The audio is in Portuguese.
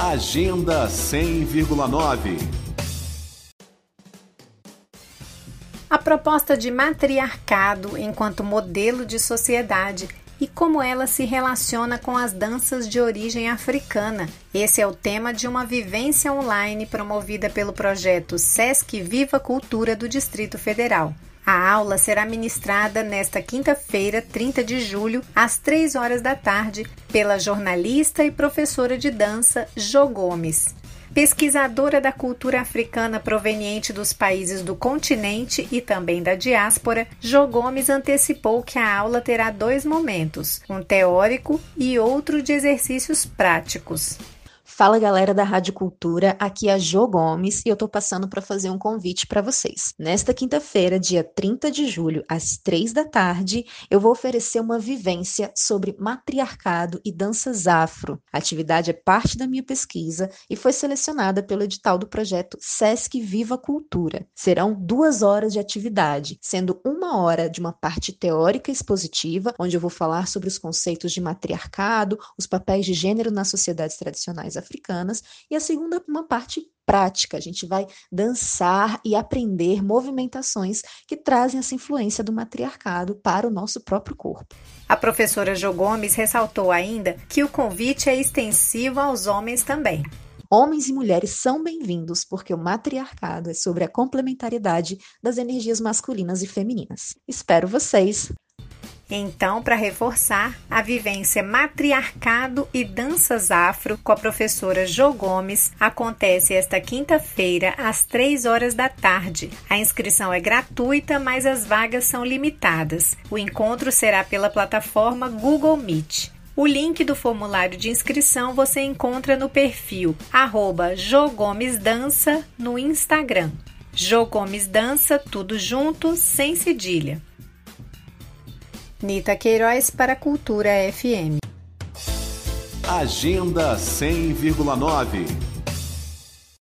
Agenda 100,9 A proposta de matriarcado enquanto modelo de sociedade e como ela se relaciona com as danças de origem africana. Esse é o tema de uma vivência online promovida pelo projeto SESC Viva Cultura do Distrito Federal. A aula será ministrada nesta quinta-feira, 30 de julho, às 3 horas da tarde, pela jornalista e professora de dança Jo Gomes. Pesquisadora da cultura africana proveniente dos países do continente e também da diáspora, Jo Gomes antecipou que a aula terá dois momentos, um teórico e outro de exercícios práticos. Fala galera da Rádio Cultura, aqui é a Jo Gomes e eu tô passando para fazer um convite para vocês. Nesta quinta-feira, dia 30 de julho, às 3 da tarde, eu vou oferecer uma vivência sobre matriarcado e danças afro. A atividade é parte da minha pesquisa e foi selecionada pelo edital do projeto SESC Viva Cultura. Serão duas horas de atividade, sendo uma hora de uma parte teórica expositiva, onde eu vou falar sobre os conceitos de matriarcado, os papéis de gênero nas sociedades tradicionais africanas, e a segunda, uma parte prática. A gente vai dançar e aprender movimentações que trazem essa influência do matriarcado para o nosso próprio corpo. A professora Jo Gomes ressaltou ainda que o convite é extensivo aos homens também. Homens e mulheres são bem-vindos porque o matriarcado é sobre a complementariedade das energias masculinas e femininas. Espero vocês! Então, para reforçar, a vivência Matriarcado e Danças Afro com a professora Jo Gomes acontece esta quinta-feira às 3 horas da tarde. A inscrição é gratuita, mas as vagas são limitadas. O encontro será pela plataforma Google Meet. O link do formulário de inscrição você encontra no perfil Jogomesdança no Instagram. Jogomes Dança, tudo junto, sem cedilha. Nita Queiroz para Cultura FM. Agenda 100,9